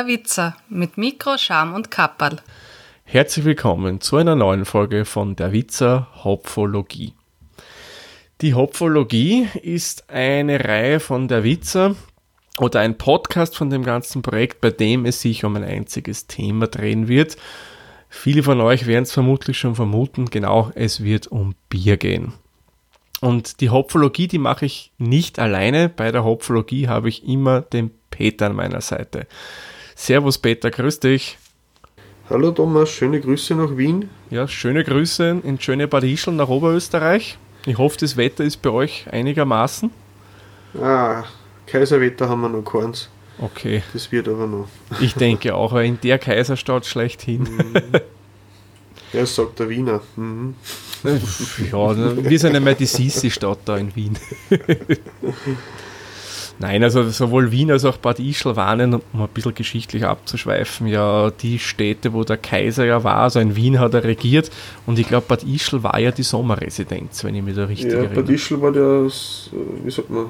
Der Witzer mit Mikro, Scham und Kapperl. Herzlich willkommen zu einer neuen Folge von Der Witzer Hopfologie. Die Hopfologie ist eine Reihe von Der Witzer oder ein Podcast von dem ganzen Projekt, bei dem es sich um ein einziges Thema drehen wird. Viele von euch werden es vermutlich schon vermuten, genau, es wird um Bier gehen. Und die Hopfologie, die mache ich nicht alleine. Bei der Hopfologie habe ich immer den Peter an meiner Seite. Servus Peter, grüß dich. Hallo Thomas, schöne Grüße nach Wien. Ja, schöne Grüße in schöne Bad Ischl nach Oberösterreich. Ich hoffe, das Wetter ist bei euch einigermaßen. Ah, Kaiserwetter haben wir noch keins. Okay. Das wird aber noch. Ich denke auch, weil in der Kaiserstadt schlechthin. Ja, das sagt der Wiener. Mhm. ja, wir sind ja mehr die Sissi-Stadt da in Wien. Nein, also sowohl Wien als auch Bad Ischl waren, um ein bisschen geschichtlich abzuschweifen, ja die Städte, wo der Kaiser ja war. Also in Wien hat er regiert und ich glaube, Bad Ischl war ja die Sommerresidenz, wenn ich mich da richtig ja, erinnere. Bad Ischl war das, wie sagt man,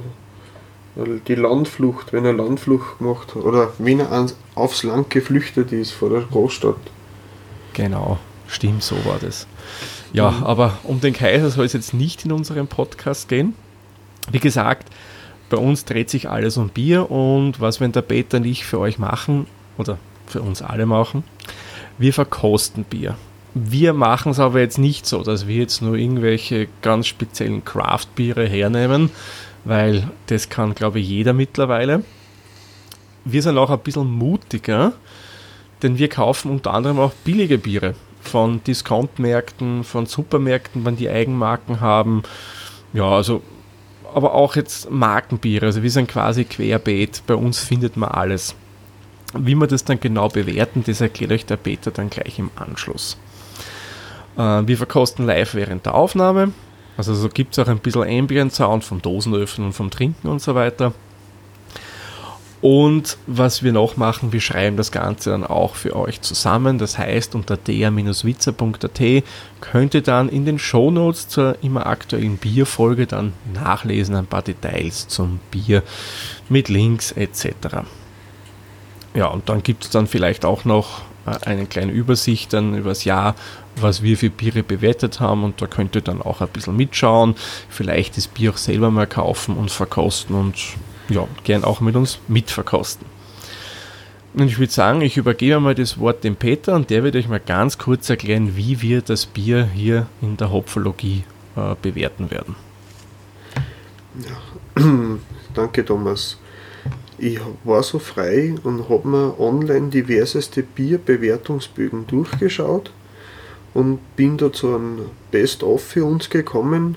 die Landflucht, wenn er Landflucht gemacht hat. Oder wenn er aufs Land geflüchtet ist vor der Großstadt. Genau, stimmt, so war das. Ja, mhm. aber um den Kaiser soll es jetzt nicht in unserem Podcast gehen. Wie gesagt, bei uns dreht sich alles um Bier und was wir in der Beta nicht für euch machen oder für uns alle machen, wir verkosten Bier. Wir machen es aber jetzt nicht so, dass wir jetzt nur irgendwelche ganz speziellen Craft-Biere hernehmen, weil das kann, glaube ich, jeder mittlerweile. Wir sind auch ein bisschen mutiger, denn wir kaufen unter anderem auch billige Biere von Discount-Märkten, von Supermärkten, wenn die Eigenmarken haben. Ja, also aber auch jetzt Markenbiere. Also wir sind quasi querbeet. Bei uns findet man alles. Wie wir das dann genau bewerten, das erklärt euch der Peter dann gleich im Anschluss. Äh, wir verkosten live während der Aufnahme. Also so gibt es auch ein bisschen Ambient Sound vom Dosenöffnen und vom Trinken und so weiter. Und was wir noch machen, wir schreiben das Ganze dann auch für euch zusammen. Das heißt, unter der-witzer.at könnt ihr dann in den Shownotes zur immer aktuellen Bierfolge dann nachlesen, ein paar Details zum Bier mit Links etc. Ja, und dann gibt es dann vielleicht auch noch äh, eine kleine Übersicht dann über das Jahr, was wir für Biere bewertet haben und da könnt ihr dann auch ein bisschen mitschauen, vielleicht das Bier auch selber mal kaufen und verkosten und ja, gern auch mit uns mitverkosten. Und ich würde sagen, ich übergebe mal das Wort dem Peter und der wird euch mal ganz kurz erklären, wie wir das Bier hier in der Hopfologie äh, bewerten werden. Ja. Danke, Thomas. Ich war so frei und habe mir online diverseste Bierbewertungsbögen durchgeschaut und bin da zu einem Best-of für uns gekommen,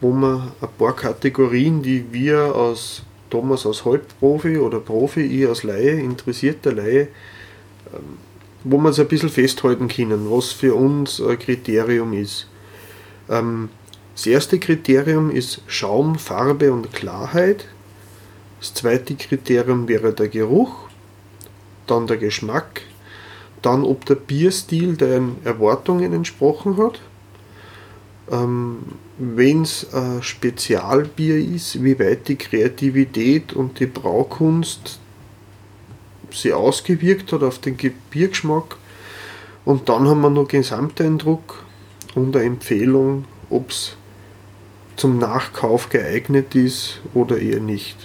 wo wir ein paar Kategorien, die wir als Thomas als Halbprofi oder Profi, ich als Laie, interessierter Laie, ähm, wo wir es ein bisschen festhalten können, was für uns ein Kriterium ist. Ähm, das erste Kriterium ist Schaum, Farbe und Klarheit. Das zweite Kriterium wäre der Geruch, dann der Geschmack, dann ob der Bierstil deinen Erwartungen entsprochen hat. Ähm, wenn es ein Spezialbier ist, wie weit die Kreativität und die Braukunst sie ausgewirkt hat auf den Biergeschmack. Und dann haben wir noch Gesamteindruck und eine Empfehlung, ob es zum Nachkauf geeignet ist oder eher nicht.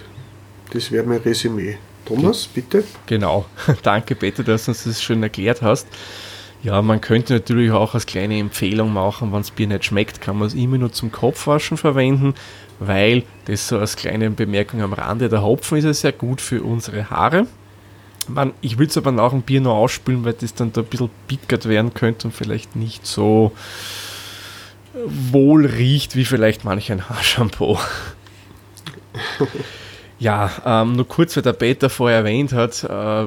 Das wäre mein Resümee. Thomas, bitte. Genau. Danke, Peter, dass du uns das schön erklärt hast. Ja, man könnte natürlich auch als kleine Empfehlung machen, wenn das Bier nicht schmeckt, kann man es immer nur zum Kopfwaschen verwenden, weil das so als kleine Bemerkung am Rande, der Hopfen ist ja sehr gut für unsere Haare. Man, ich will es aber nach dem Bier noch ausspülen, weil das dann da ein bisschen pickert werden könnte und vielleicht nicht so wohl riecht wie vielleicht manch ein Haarshampoo. ja, ähm, nur kurz, weil der Peter vorher erwähnt hat, äh,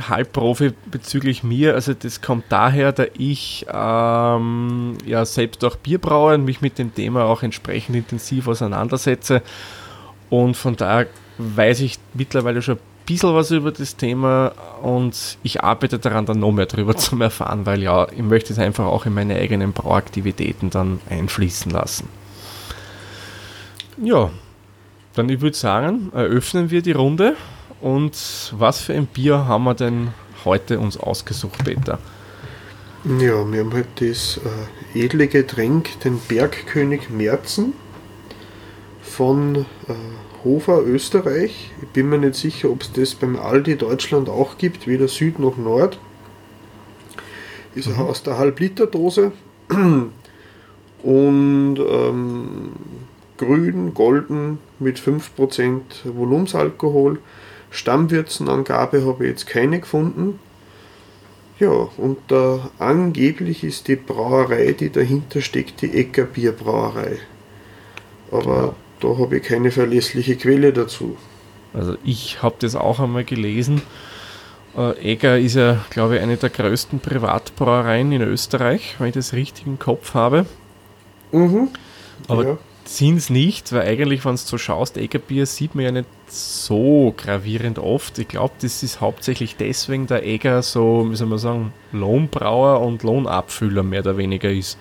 Halbprofi bezüglich mir. Also das kommt daher, da ich ähm, ja selbst auch Bier braue und mich mit dem Thema auch entsprechend intensiv auseinandersetze. Und von daher weiß ich mittlerweile schon ein bisschen was über das Thema und ich arbeite daran, dann noch mehr darüber zu erfahren, weil ja, ich möchte es einfach auch in meine eigenen Brauaktivitäten dann einfließen lassen. Ja, dann ich würde sagen, eröffnen wir die Runde Und was für ein Bier haben wir denn heute uns ausgesucht, Peter? Ja, wir haben halt das äh, edle Getränk, den Bergkönig Merzen von äh, Hofer Österreich. Ich bin mir nicht sicher, ob es das beim Aldi Deutschland auch gibt, weder Süd noch Nord. Ist mhm. aus der Halbliterdose und ähm, grün, golden mit 5% Volumensalkohol. Stammwürzenangabe habe ich jetzt keine gefunden. Ja, und äh, angeblich ist die Brauerei, die dahinter steckt, die Ecker Bierbrauerei. Aber da habe ich keine verlässliche Quelle dazu. Also ich habe das auch einmal gelesen. Äh, Egger ist ja, glaube ich, eine der größten Privatbrauereien in Österreich, wenn ich das richtig im Kopf habe. Mhm. Aber ja. Sind es nicht, weil eigentlich, wenn du so schaust, Eggerbier sieht man ja nicht so gravierend oft. Ich glaube, das ist hauptsächlich deswegen der Egger so, wie soll man sagen, Lohnbrauer und Lohnabfüller mehr oder weniger ist.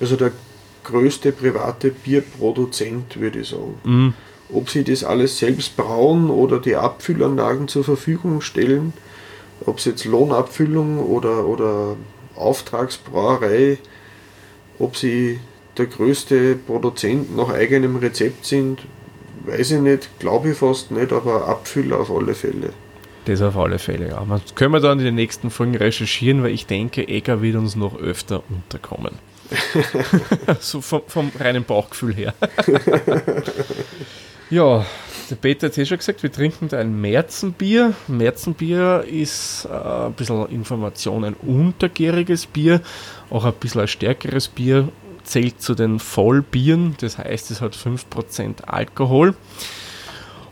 Also der größte private Bierproduzent, würde ich sagen. Mhm. Ob sie das alles selbst brauen oder die Abfüllanlagen zur Verfügung stellen, ob es jetzt Lohnabfüllung oder, oder Auftragsbrauerei, ob sie der größte Produzent nach eigenem Rezept sind, weiß ich nicht, glaube ich fast nicht, aber Abfüller auf alle Fälle. Das auf alle Fälle, ja. Das können wir dann in den nächsten Folgen recherchieren, weil ich denke, Egger wird uns noch öfter unterkommen. so vom, vom, reinen Bauchgefühl her. ja, der Peter hat es eh schon gesagt, wir trinken da ein Märzenbier. Märzenbier ist äh, ein bisschen Information, ein untergäriges Bier, auch ein bisschen ein stärkeres Bier, zählt zu den Vollbieren, das heißt, es hat 5% Alkohol.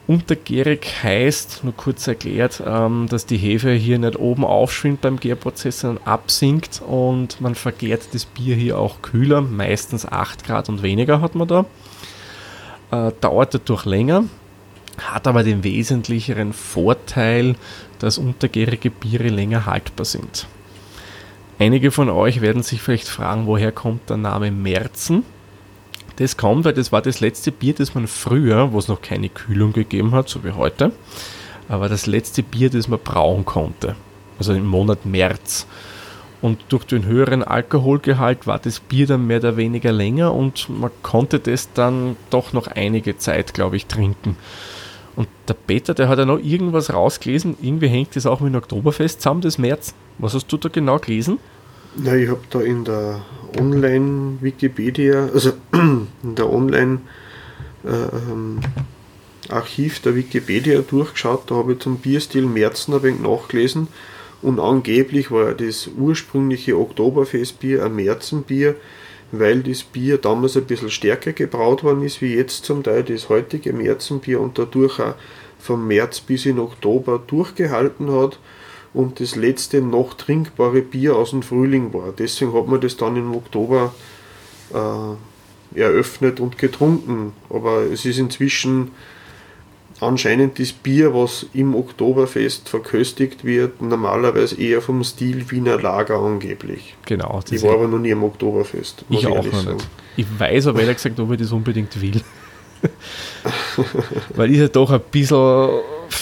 Untergärig heißt, nur kurz erklärt, ähm, dass die Hefe hier nicht oben aufschwimmt beim Gärprozess, sondern absinkt und man vergärt das Bier hier auch kühler, meistens 8 Grad und weniger hat man da. Äh, dauert dadurch länger, hat aber den wesentlicheren Vorteil, dass untergärige Biere länger haltbar sind. Einige von euch werden sich vielleicht fragen, woher kommt der Name Merzen? Das kommt, weil das war das letzte Bier, das man früher, wo es noch keine Kühlung gegeben hat, so wie heute, aber das letzte Bier, das man brauen konnte. Also im Monat März. Und durch den höheren Alkoholgehalt war das Bier dann mehr oder weniger länger und man konnte das dann doch noch einige Zeit, glaube ich, trinken. Und der Peter, der hat ja noch irgendwas rausgelesen. Irgendwie hängt das auch mit dem Oktoberfest zusammen, das März. Was hast du da genau gelesen? Ja, ich habe da in der Online-Wikipedia, also in der Online- äh, Archiv der Wikipedia durchgeschaut, da habe ich zum Bierstil Märzen ein wenig nachgelesen. Und angeblich war das ursprüngliche Oktoberfestbier ein Märzenbier, weil das Bier damals ein bisschen stärker gebraut worden ist wie jetzt zum Teil das heutige Märzenbier und dadurch auch vom März bis in Oktober durchgehalten hat und das letzte noch trinkbare Bier aus dem Frühling war. Deswegen hat man das dann im Oktober äh, eröffnet und getrunken. Aber es ist inzwischen anscheinend das Bier, was im Oktoberfest verköstigt wird, normalerweise eher vom Stil Wiener Lager angeblich. Genau. Ich war aber noch nie im Oktoberfest. Ich auch noch sagen. nicht. Ich weiß aber ehrlich gesagt, ob ich das unbedingt will. Weil ist ja doch ein bisschen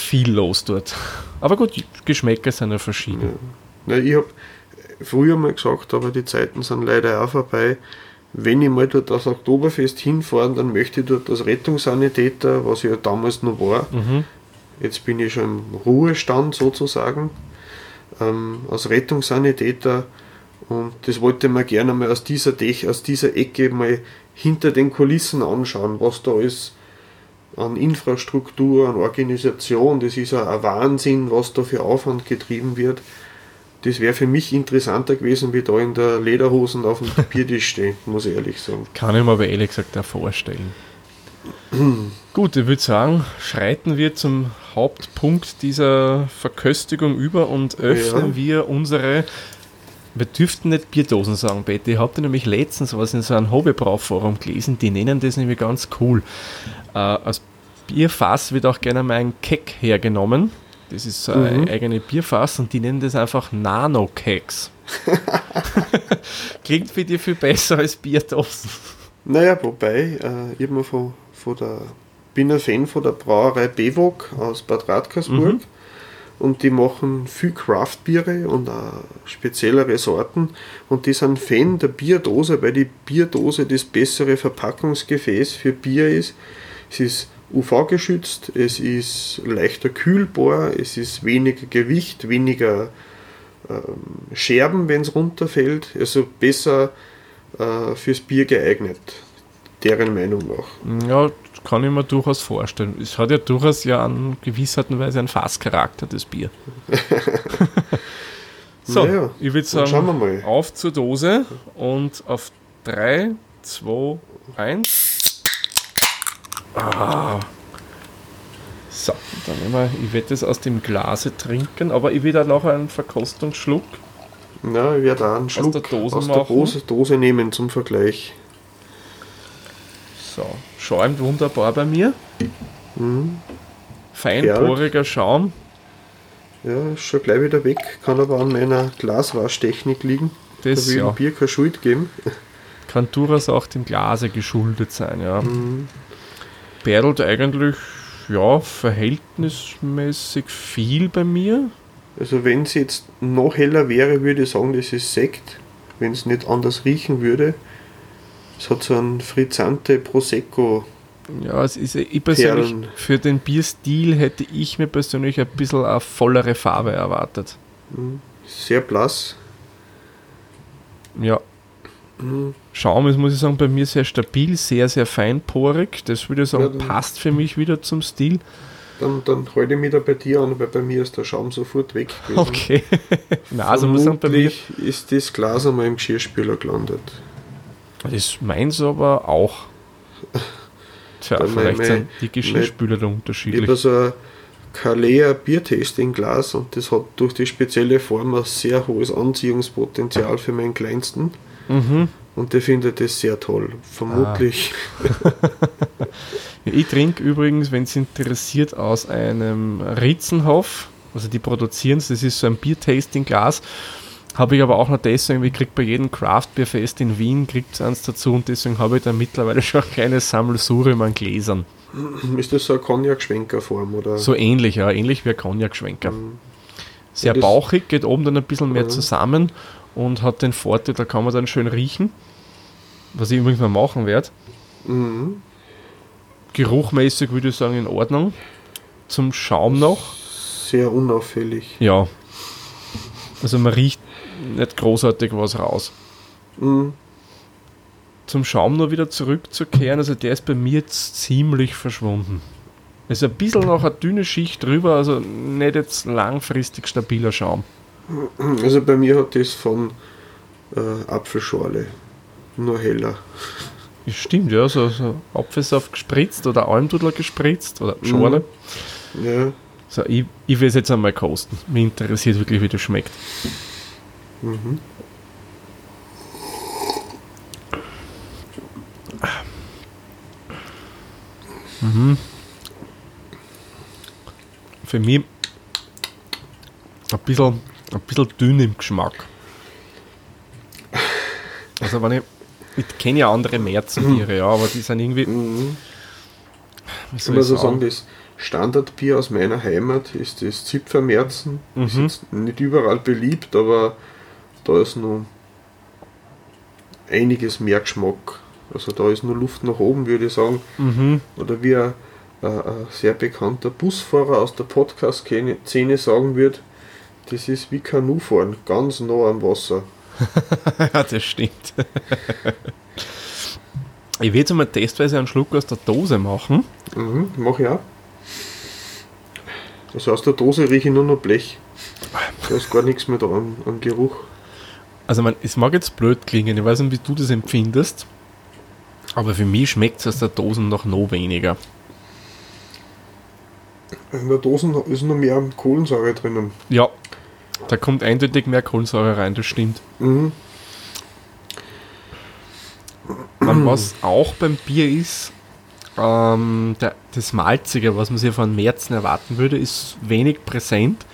viel los dort. Aber gut, Geschmäcker sind ja verschieden. Ja. Ja, ich habe früher mal gesagt, aber die Zeiten sind leider auch vorbei. Wenn ich mal dort das Oktoberfest hinfahre, dann möchte ich dort als Rettungssanitäter, was ich ja damals noch war, Mhm. jetzt bin ich schon im Ruhestand sozusagen, ähm, als Rettungssanitäter und das wollte man gerne mal aus dieser, Dech, aus dieser Ecke mal hinter den Kulissen anschauen, was da alles an Infrastruktur, an Organisation, das ist ein Wahnsinn, was da für Aufwand getrieben wird. Das wäre für mich interessanter gewesen, wie da in der Lederhosen auf dem Biertisch stehen, muss ich ehrlich sagen. Kann ich mir aber ehrlich gesagt auch vorstellen. Gut, ich würde sagen, schreiten wir zum Hauptpunkt dieser Verköstigung über und öffnen Ja. wir unsere. Wir dürften nicht Bierdosen sagen, Betty. Ich habe nämlich letztens was in so einem Hobbybrauforum gelesen, die nennen das nämlich ganz cool. Äh, als Bierfass wird auch gerne mal ein Keck hergenommen. Das ist so ein Mhm. eigene Bierfass und die nennen das einfach Nano-Keks. Klingt für dich viel besser als Bierdosen. Naja, wobei, äh, ich mir von, von der bin ein Fan von der Brauerei Bewok aus Bad Radkersburg. Mhm. Und die machen viel Craft-Biere und auch speziellere Sorten. Und die sind Fan der Bierdose, weil die Bierdose das bessere Verpackungsgefäß für Bier ist. Es ist UV-geschützt, es ist leichter kühlbar, es ist weniger Gewicht, weniger ähm, Scherben, wenn es runterfällt. Also besser äh, fürs Bier geeignet, deren Meinung nach. Ja, kann ich mir durchaus vorstellen. Es hat ja durchaus ja an gewisser Weise einen Fasscharakter, das Bier. so, Naja, ich würde dann schauen wir sagen, mal. auf zur Dose und auf 3, 2, 1. Ah. So, dann wir, ich werde das aus dem Glase trinken, aber ich will dann noch einen Verkostungsschluck. Ja, ich werde auch einen Schluck der Dose aus der Dose nehmen zum Vergleich. So, schäumt wunderbar bei mir. Mhm. Feinporiger Schaum. Ja, ist schon gleich wieder weg, kann aber an meiner Glaswaschtechnik liegen. Das da will ja. dem Bier keine Schuld geben. kann durchaus auch dem Glase geschuldet sein, ja. Mhm. Bärtelt eigentlich, ja, verhältnismäßig viel bei mir. Also wenn es jetzt noch heller wäre, würde ich sagen, das ist Sekt. Wenn es nicht anders riechen würde. Es hat so einen frizzante Prosecco. Ja, es ist, ich persönlich, Perlen. für den Bierstil hätte ich mir persönlich ein bisschen eine vollere Farbe erwartet. Mhm. Sehr blass. Ja. Mhm. Schaum ist, muss ich sagen, bei mir sehr stabil, sehr, sehr feinporig. Das würde ich sagen, Ja, passt für mich wieder zum Stil. Dann, dann halte ich mich da bei dir an, weil bei mir ist der Schaum sofort weg gewesen. Okay. Na, also muss ich sagen, bei mir. Ist das Glas einmal im Geschirrspüler gelandet. Das ist meins aber auch. Tja, Dann vielleicht mein- sind die Geschirrspüler da Ich habe unterschiedlich. so ein Kalea Biertasting-Glas und das hat durch die spezielle Form ein sehr hohes Anziehungspotenzial für meinen Kleinsten. Mhm. Und der findet das sehr toll. Vermutlich. Ja, Ich trinke übrigens, wenn es interessiert, aus einem Ritzenhof. Also die produzieren es, das ist so ein Biertasting-Glas. Habe ich aber auch noch deswegen, ich kriege bei jedem Craft-Bier-Fest in Wien kriegt es eins dazu und deswegen habe ich da mittlerweile schon ein kleines Sammelsurium an Gläsern. Ist das so eine Cognac-Schwenkerform? Oder? So ähnlich, ja, ähnlich wie ein Cognac-Schwenker. Mhm. Sehr bauchig, geht oben dann ein bisschen mehr Mhm. zusammen und hat den Vorteil, da kann man dann schön riechen. Was ich übrigens mal machen werde. Mhm. Geruchmäßig würde ich sagen in Ordnung. Zum Schaum noch. Sehr unauffällig. Ja. Also man riecht nicht großartig was raus. Mhm. Zum Schaum nur wieder zurückzukehren, also der ist bei mir jetzt ziemlich verschwunden. Es ist ein bisschen noch eine dünne Schicht drüber, also nicht jetzt langfristig stabiler Schaum. Also bei mir hat das von äh, Apfelschorle. Nur heller. Stimmt, ja, so, so Apfelsaft gespritzt oder Almdudler gespritzt oder Schorle. Ja. So, ich, ich will es jetzt einmal kosten. Mich interessiert wirklich, wie das schmeckt. Mhm. Für mich ein bisschen, ein bisschen dünn im Geschmack. Also wenn ich, ich kenne ja andere Märzenbiere, ja, aber die sind irgendwie, Mhm. Ich soll muss ich also sagen, sagen? das Standardbier aus meiner Heimat ist das Zipfermärzen. Ist Mhm. jetzt nicht überall beliebt, aber da ist noch einiges mehr Geschmack. Also da ist nur Luft nach oben, würde ich sagen. Mhm. Oder wie ein, ein, ein sehr bekannter Busfahrer aus der Podcast-Szene sagen wird, das ist wie Kanufahren, ganz nah am Wasser. ja, das stimmt. ich will jetzt mal testweise einen Schluck aus der Dose machen. Mhm, mach ich auch. Also aus der Dose rieche ich nur noch Blech. Da ist gar nichts mehr da am, am Geruch. Also man, es mag jetzt blöd klingen, ich weiß nicht, wie du das empfindest, aber für mich schmeckt es aus der Dose noch noch weniger. In der Dose ist noch mehr Kohlensäure drinnen. Ja, da kommt eindeutig mehr Kohlensäure rein, das stimmt. Mhm. Was auch beim Bier ist, ähm, der, das Malzige, was man sich von Märzen erwarten würde, ist wenig präsent.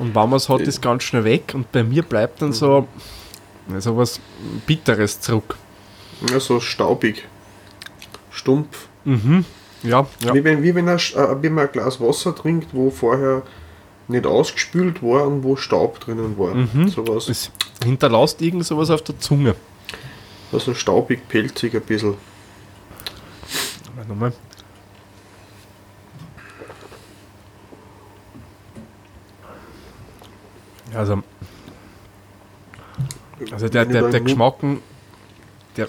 Und wenn man es hat, ist ganz schnell weg. Und bei mir bleibt dann so, so was Bitteres zurück. Ja, so staubig. Stumpf. Mhm. Ja, ja. Wie, wenn, wie, wenn, ein, äh, wie man ein Glas Wasser trinkt, wo vorher nicht ausgespült war und wo Staub drinnen war. Mhm. Sowas. Es hinterlässt irgend sowas auf der Zunge. Also staubig, pelzig ein bisschen. Mal nochmal. Also, also der, der, der im Mund- Geschmack, der,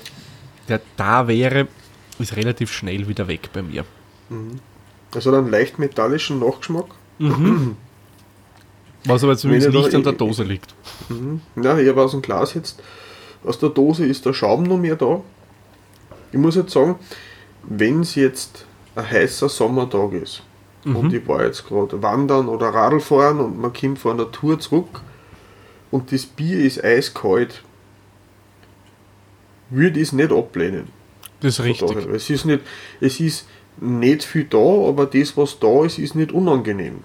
der da wäre, ist relativ schnell wieder weg bei mir. Also einen leicht metallischen Nachgeschmack. Was aber zumindest nicht an der Dose liegt. Ja, ich habe aus dem Glas jetzt, aus der Dose ist der Schaum noch mehr da. Ich muss jetzt sagen, wenn es jetzt ein heißer Sommertag ist und ich war jetzt gerade wandern oder Radl fahren und man kommt von der Tour zurück und das Bier ist eiskalt, würde ich es nicht ablehnen. Das ist richtig. Daher. Es ist nicht, es ist nicht viel da, aber das, was da ist, ist nicht unangenehm.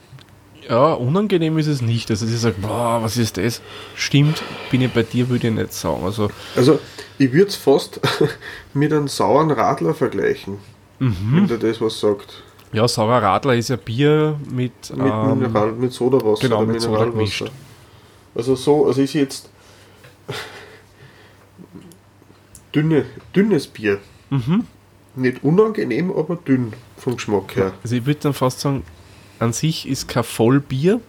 Ja, unangenehm ist es nicht. Also, ich sage, boah, was ist das? Stimmt, bin ich bei dir, würde ich nicht sagen. Also, Also, ich würde es fast mit einem sauren Radler vergleichen, wenn der das was sagt. ja, saurer Radler ist ja Bier mit, Mit ähm, Mineral, mit Sodawasser genau, mit Soda gemischt. Also so, also ist jetzt dünne, dünnes Bier. Mhm. Nicht unangenehm, aber dünn vom Geschmack her. Also ich würde dann fast sagen, an sich ist kein Vollbier,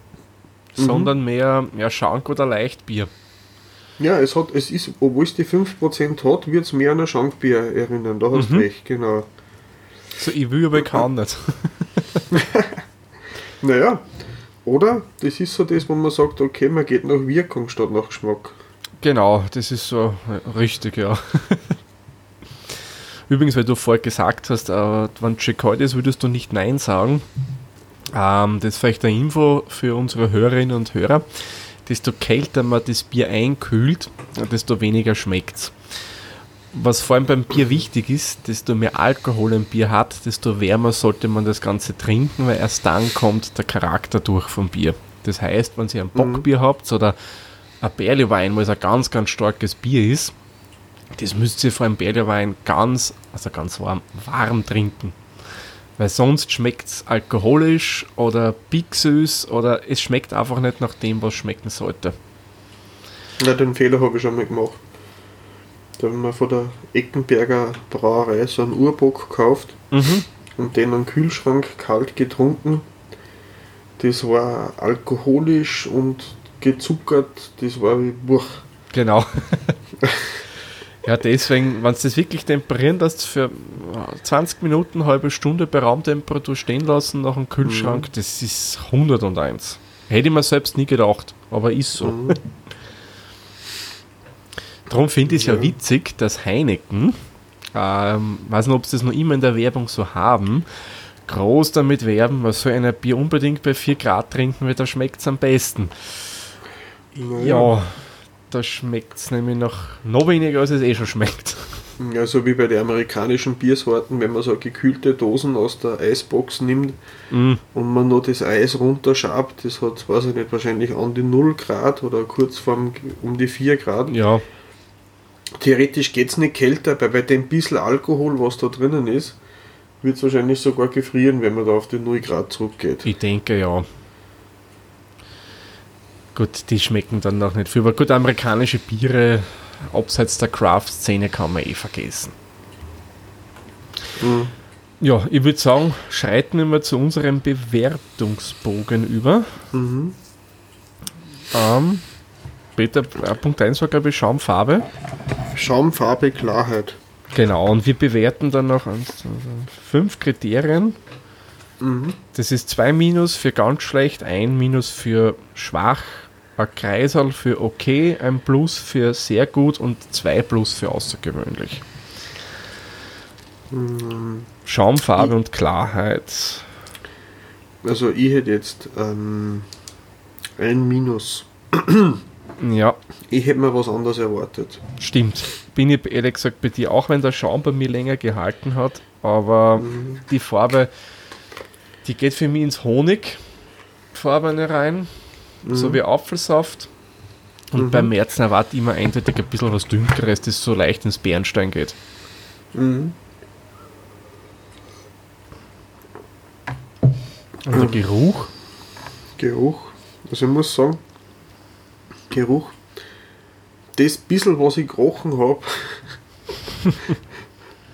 sondern mehr ja, Schank oder Leichtbier. Ja, es hat, es ist, obwohl es die 5% hat, wird es mehr an ein Schankbier erinnern. Da hast du recht, genau. So, ich will aber kann nicht. Naja, oder? Das ist so das, wo man sagt, okay, man geht nach Wirkung statt nach Geschmack. Genau, das ist so richtig, ja. Übrigens, weil du vorher gesagt hast, äh, wenn kalt ist, würdest du nicht Nein sagen. Ähm, das ist vielleicht eine Info für unsere Hörerinnen und Hörer. Desto kälter man das Bier einkühlt, desto weniger schmeckt es. Was vor allem beim Bier wichtig ist, desto mehr Alkohol ein Bier hat, desto wärmer sollte man das Ganze trinken, weil erst dann kommt der Charakter durch vom Bier. Das heißt, wenn ihr ein Bockbier habt oder ein Berlewein, wo es ein ganz, ganz starkes Bier ist, das müsst ihr vor einem Berlewein ganz, also ganz warm, warm trinken. Weil sonst schmeckt es alkoholisch oder bigsüß oder es schmeckt einfach nicht nach dem, was schmecken sollte. Ja, den Fehler habe ich schon mal gemacht. Da haben wir von der Eckenberger Brauerei so einen Urbock gekauft Mhm. und den am Kühlschrank kalt getrunken. Das war alkoholisch und gezuckert, das war wie Buch. Genau. ja, deswegen, wenn du das wirklich temperieren lässt, für äh, 20 Minuten, halbe Stunde bei Raumtemperatur stehen lassen nach dem Kühlschrank, das ist 101. Hätte ich mir selbst nie gedacht, aber ist so. Mhm. Darum finde ich es ja. Ja. witzig, dass Heineken, ähm, weiß nicht, ob sie das noch immer in der Werbung so haben, groß damit werben, man soll ein Bier unbedingt bei 4 Grad trinken, weil da schmeckt es am besten. Ja, da schmeckt es nämlich noch, noch weniger, als es eh schon schmeckt. Ja, so wie bei den amerikanischen Biersorten, wenn man so gekühlte Dosen aus der Eisbox nimmt Mm, und man nur das Eis runterschabt, das hat, weiß ich nicht, wahrscheinlich an die 0 Grad oder kurz vorm, um die 4 Grad. ja, Theoretisch geht es nicht kälter, weil bei dem bisschen Alkohol, was da drinnen ist, wird es wahrscheinlich sogar gefrieren, wenn man da auf die 0 Grad zurückgeht. ich denke ja. Gut, die schmecken dann noch nicht viel. Aber gut, amerikanische Biere abseits der Craft-Szene kann man eh vergessen. Mhm. Ja, ich würde sagen, schreiten wir zu unserem Bewertungsbogen über. Mhm. Ähm, Peter, Punkt 1 war, glaube ich, Schaumfarbe. Schaumfarbe, Klarheit. Genau, und wir bewerten dann noch eins, zwei, fünf Kriterien. Mhm. Das ist 2 Minus für ganz schlecht, ein Minus für schwach, ein Kreisel für okay, ein Plus für sehr gut und zwei Plus für außergewöhnlich. Mhm. Schaumfarbe und Klarheit. Also ich hätte jetzt ähm, ein Minus. Ja, Ich hätte mir was anderes erwartet. stimmt. Bin ich ehrlich gesagt bei dir, auch wenn der Schaum bei mir länger gehalten hat, aber die Farbe, die geht für mich ins Honigfarbene rein, so wie Apfelsaft. Und beim Märzen erwarte ich immer eindeutig ein bisschen was Dünkeres, das so leicht ins Bernstein geht. Mhm. Und der Geruch? Geruch. Also ich muss sagen, Geruch, das bisschen, was ich gerochen habe,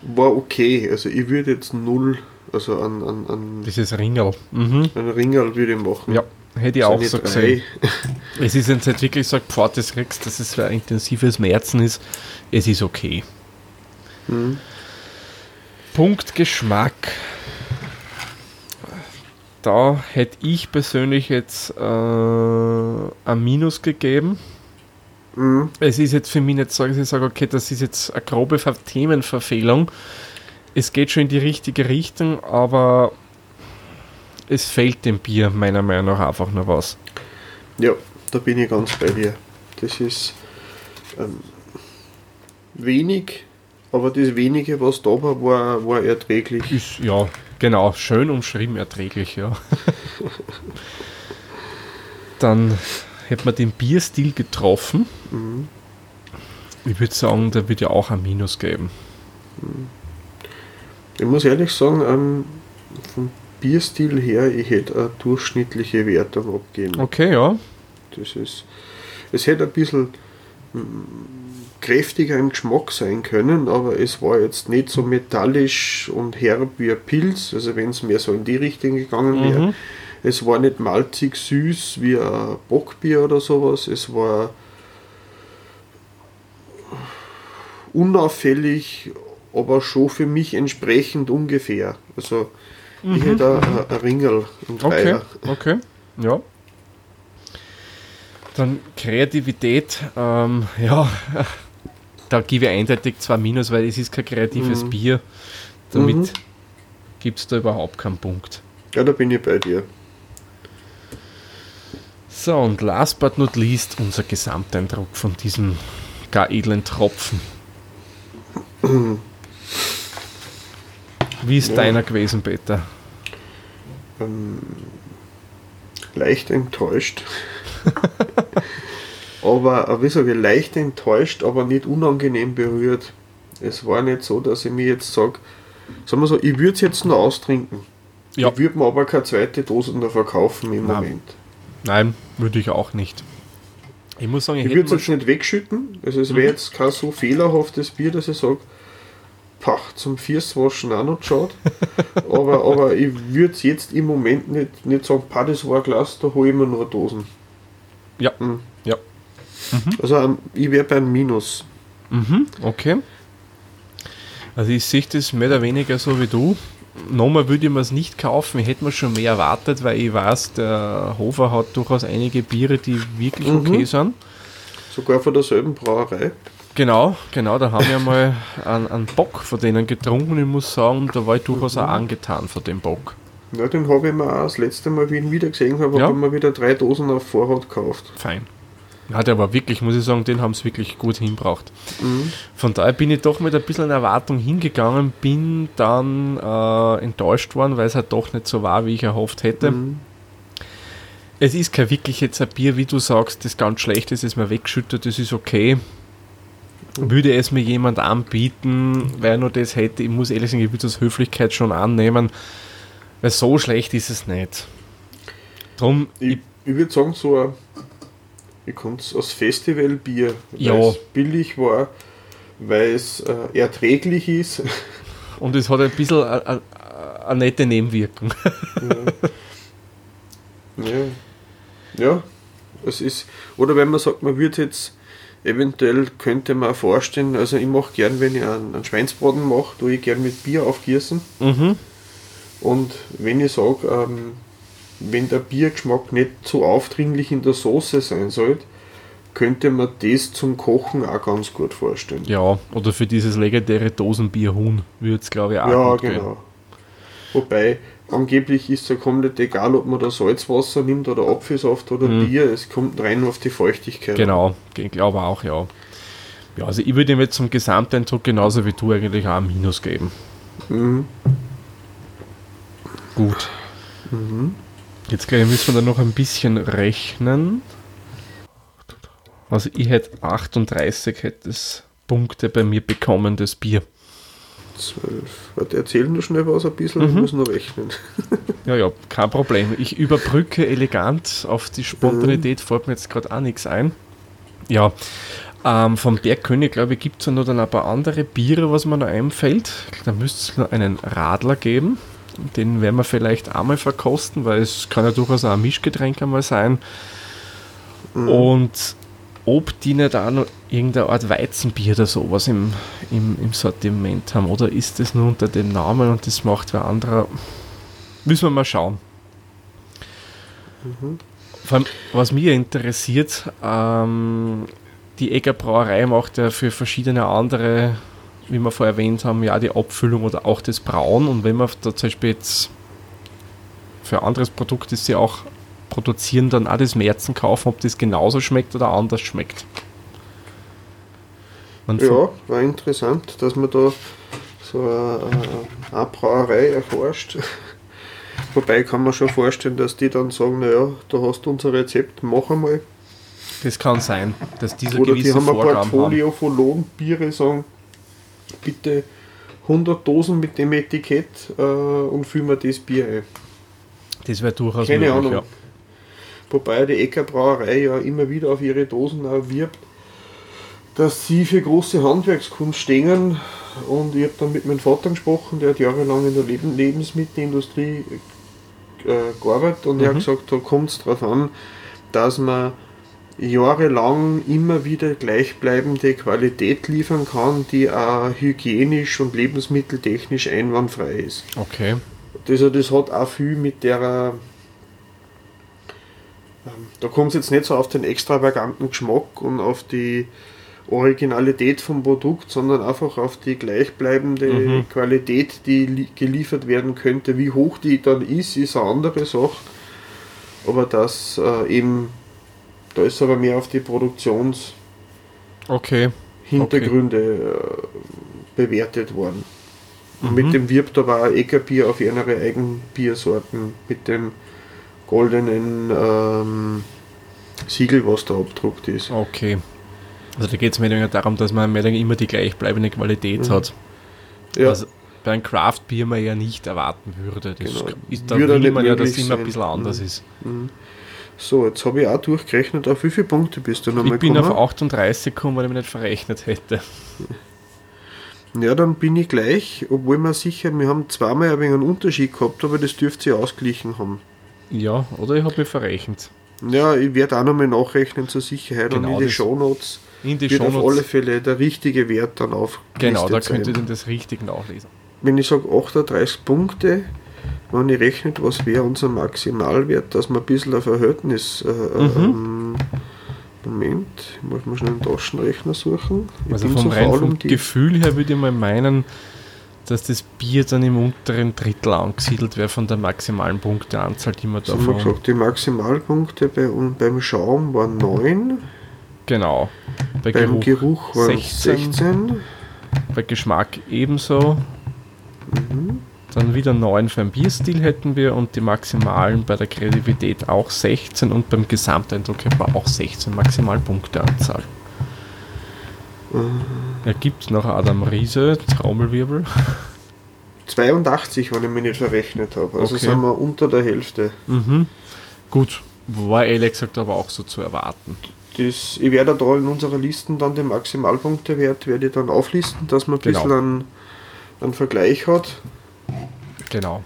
war okay. Also ich würde jetzt null, also an, an, an, Dieses Ringel. Mhm. an Ringel würde ich machen. Ja, hätte ich auch so gesehen. Es ist jetzt nicht wirklich so ein Pfortes Rex, dass es ein intensives Merzen ist. Es ist okay. Mhm. Punkt Geschmack. Da hätte ich persönlich jetzt äh, ein Minus gegeben. Mhm. Es ist jetzt für mich nicht so, dass ich sage, okay, das ist jetzt eine grobe Ver Themenverfehlung. Es geht schon in die richtige Richtung, aber es fehlt dem Bier meiner Meinung nach einfach noch was. Ja, da bin ich ganz bei dir. Das ist ähm, wenig, aber das wenige, was da war, war, war erträglich. Ist, ja, genau, schön umschrieben, erträglich, ja. Dann hätte man den Bierstil getroffen. Mhm. Ich würde sagen, da würde ja auch ein Minus geben. Ich muss ehrlich sagen, ähm, vom Bierstil her, ich hätte eine durchschnittliche Wertung abgeben. Okay, ja. Das ist, es hätte ein bisschen kräftiger im Geschmack sein können, aber es war jetzt nicht so metallisch und herb wie ein Pilz, also wenn es mehr so in die Richtung gegangen wäre. Mhm. Es war nicht malzig süß wie ein Bockbier oder sowas, es war unauffällig, aber schon für mich entsprechend ungefähr. Also ich hätte ein, Ringel im Mhm. Okay, Dreier. okay, ja. Dann Kreativität, ähm, ja, da gebe ich eindeutig zwei Minus, weil es ist kein kreatives Mhm. Bier. Damit Mhm. gibt es da überhaupt keinen Punkt. Ja, da bin ich bei dir. So, und last but not least unser Gesamteindruck von diesem gar edlen Tropfen. Wie ist Ja. deiner gewesen, Peter? ähm, leicht enttäuscht. aber, wie sage ich, leicht enttäuscht, aber nicht unangenehm berührt. Es war nicht so, dass ich mir jetzt sage, sagen wir so, ich würde es jetzt noch austrinken. Ja. Ich würde mir aber keine zweite Dose noch verkaufen im Nein. Moment. Nein, würde ich auch nicht. Ich muss sagen, ich, Ich würde es jetzt nicht wegschütten. Also es wäre jetzt kein so fehlerhaftes Bier, dass ich sage, pach, zum Füßwaschen auch noch geschaut. aber, aber ich würde es jetzt im Moment nicht, nicht sagen, pah, das war ein Glas, da hole ich mir nur Dosen. Ja, Mhm. ja. Also ähm, ich wäre beim Minus. Mhm, okay. Also ich sehe das mehr oder weniger so wie du. Nochmal würde ich mir es nicht kaufen, ich hätte mir schon mehr erwartet, weil ich weiß, der Hofer hat durchaus einige Biere, die wirklich Mhm. okay sind. Sogar von derselben Brauerei. Genau, genau, da haben wir mal einen, einen Bock von denen getrunken. Ich muss sagen, da war ich durchaus auch angetan von dem Bock. Ja, den habe ich mir auch das letzte Mal, wie ich ihn wieder gesehen habe, Ja. habe ich mir wieder drei Dosen auf Vorrat gekauft. Fein. Hat aber wirklich, muss ich sagen, den haben sie wirklich gut hinbracht. Mhm. Von daher bin ich doch mit ein bisschen Erwartung hingegangen, bin dann äh, enttäuscht worden, weil es halt doch nicht so war, wie ich erhofft hätte. Mhm. Es ist kein wirklich jetzt ein Bier, wie du sagst, das ganz schlecht ist, es mir weggeschüttet, das ist okay. Würde es mir jemand anbieten, weil er nur das hätte, ich muss ehrlich sagen, ich würde das Höflichkeit schon annehmen, weil so schlecht ist es nicht. Drum, Ich, ich würde sagen, so ein, ich kann es als Festivalbier, weil Ja. es billig war, weil es äh, erträglich ist. und es hat ein bisschen eine, eine, eine nette Nebenwirkung. ja. ja, es ist, oder wenn man sagt, man würde jetzt, eventuell könnte man vorstellen, also ich mache gern, wenn ich einen, einen Schweinsbraten mache, tue ich gern mit Bier aufgießen. Mhm. Und wenn ich sage, ähm, wenn der Biergeschmack nicht so aufdringlich in der Soße sein sollte, könnte man das zum Kochen auch ganz gut vorstellen. Ja, oder für dieses legendäre Dosenbier Huhn würde es, glaube ich, auch Ja, gehen. genau. Wobei, angeblich ist es ja komplett egal, ob man da Salzwasser nimmt oder Apfelsaft oder Mhm. Bier, es kommt rein auf die Feuchtigkeit. Genau, ich glaube auch, ja. Ja, also ich würde ihm jetzt zum Gesamteindruck genauso wie du eigentlich auch ein Minus geben. Mhm. Gut. Mhm. Jetzt glaube ich, müssen wir da noch ein bisschen rechnen. Also ich hätte 38 hätte es Punkte bei mir bekommen, das Bier. 12. Warte, erzähl nur schnell was ein bisschen, ich Mhm. muss noch rechnen. Ja, ja, kein Problem. Ich überbrücke elegant. Auf die Spontanität fällt mir jetzt gerade auch nichts ein. Ja, ähm, vom Bergkönig, glaube ich, gibt es ja noch dann ein paar andere Biere, was mir noch einfällt. Da müsste es noch einen Radler geben. Den werden wir vielleicht einmal verkosten, weil es kann ja durchaus auch ein Mischgetränk einmal sein. Und ob die nicht auch noch irgendeine Art Weizenbier oder sowas im, im, im Sortiment haben. Oder ist das nur unter dem Namen und das macht wer anderer? Müssen wir mal schauen. Vor allem, was mich interessiert, ähm, die Egger Brauerei macht ja für verschiedene andere, wie wir vorher erwähnt haben, ja die Abfüllung oder auch das Brauen. Und wenn man da zum Beispiel jetzt für ein anderes Produkt, das sie auch produzieren, dann auch das Märzen kaufen, ob das genauso schmeckt oder anders schmeckt. Man Ja, war interessant, dass man da so eine, eine- Brauerei erforscht. Wobei kann man schon vorstellen, dass die dann sagen, naja, da hast du unser Rezept, mach einmal. Das kann sein, dass diese Oder die gewisse haben ein Vorgaben haben. Portfolio von Lohnbiere, sagen, bitte 100 Dosen mit dem Etikett äh, und füllen wir das Bier ein. Das wäre durchaus Keine möglich, Ahnung. ja. Wobei die Ecker Brauerei ja immer wieder auf ihre Dosen auch wirbt, dass sie für große Handwerkskunst stehen. Und ich habe dann mit meinem Vater gesprochen, der hat jahrelang in der Leben Lebensmittelindustrie äh, gearbeitet und er hat gesagt, da kommt es darauf an, dass man jahrelang immer wieder gleichbleibende Qualität liefern kann, die auch hygienisch und lebensmitteltechnisch einwandfrei ist. Okay. Das, das hat auch viel mit der. ähm, Da kommt es jetzt nicht so auf den extravaganten Geschmack und auf die Originalität vom Produkt, sondern einfach auf die gleichbleibende Mhm. Qualität, die li- geliefert werden könnte. Wie hoch die dann ist, ist eine andere Sache. Aber das äh, eben, da ist aber mehr auf die Produktionshintergründe Okay. äh, bewertet worden. Mhm. mit dem wirbt aber auch Eckerbier auf ihre Eigenbiersorten mit dem goldenen ähm, Siegel, was da abgedruckt ist. Okay. Also da geht es mehr darum, dass man mehr immer die gleichbleibende Qualität hat. Ja, Was bei einem Craft-Bier man ja nicht erwarten würde. Das Genau. ist, da Würde will man ja, dass es immer ein bisschen anders Mhm. ist. So, jetzt habe ich auch durchgerechnet, auf wie viele Punkte bist du nochmal Ich bin auf gekommen? 38 gekommen, weil ich mich nicht verrechnet hätte. Ja, dann bin ich gleich, obwohl wir sicher, wir haben zweimal ein wenig einen Unterschied gehabt, aber das dürfte sie ausgeglichen haben. Ja, oder ich habe mich verrechnet. Ja, ich werde auch nochmal nachrechnen zur Sicherheit Genau, und in die Shownotes In die wird auf Shownotes- alle Fälle der richtige Wert dann aufgelistet Genau, da sein. könnt ihr dann das richtig nachlesen. wenn ich sage 38 Punkte, wenn ich rechne, was wäre unser Maximalwert, dass man ein bisschen ein Verhältnis. Äh, Mhm. ähm, Moment, ich muss mal schnell einen Taschenrechner suchen. Ich Also vom so rein vom um. Gefühl her würde ich mal meinen, dass das Bier dann im unteren Drittel angesiedelt wäre von der maximalen Punkteanzahl, die man haben wir davon. gesagt, die Maximalpunkte bei, und beim Schaum waren 9, Genau. Bei beim Geruch, Geruch waren 16. 16. bei Geschmack ebenso. Mhm. Dann wieder 9 für den Bierstil hätten wir und die maximalen bei der Kreativität auch 16 und beim Gesamteindruck hätten wir auch 16 Maximalpunkteanzahl. Äh. Ergibt noch Adam Riese, Trommelwirbel. 82, wenn ich mich nicht verrechnet habe. Also Okay. sind wir unter der Hälfte. Mhm. Gut, war ehrlich gesagt aber auch so zu erwarten. Das, ich werde da in unserer Listen dann den Maximalpunktewert werde ich dann auflisten, dass man ein Genau. bisschen einen, einen Vergleich hat. Genau.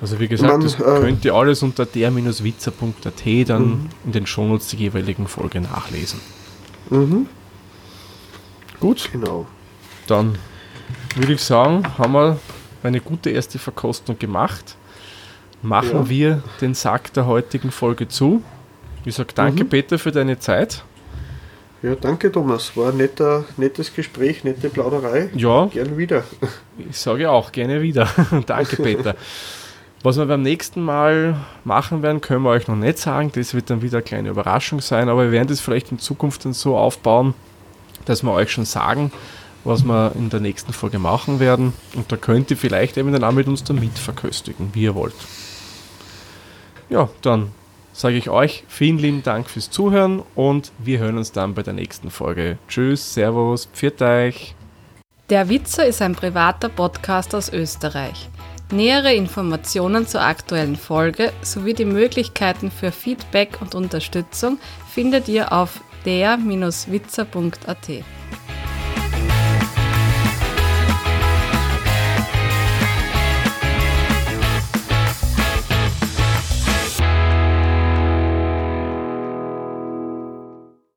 Also wie gesagt, Man, das äh, Mhm. könnt ihr alles unter der-witzer.at dann in den Shownotes der jeweiligen Folge nachlesen. Mhm, Gut, genau. dann würde ich sagen, haben wir eine gute erste Verkostung gemacht. Machen Ja. wir den Sack der heutigen Folge zu. Ich sage danke, Mhm. Peter, für deine Zeit. Ja, danke Thomas. War ein netter, nettes Gespräch, nette Plauderei. Ja, Gern wieder. Ich sage auch gerne wieder. Danke, Peter. Was wir beim nächsten Mal machen werden, können wir euch noch nicht sagen. Das wird dann wieder eine kleine Überraschung sein, aber wir werden das vielleicht in Zukunft dann so aufbauen, dass wir euch schon sagen, was wir in der nächsten Folge machen werden. Und da könnt ihr vielleicht eben dann auch mit uns dann mitverköstigen, wie ihr wollt. Ja, dann sage ich euch vielen lieben Dank fürs Zuhören und wir hören uns dann bei der nächsten Folge. Tschüss, Servus, pfiat euch. Der Witzer ist ein privater Podcast aus Österreich. Nähere Informationen zur aktuellen Folge sowie die Möglichkeiten für Feedback und Unterstützung findet ihr auf der-witzer.at.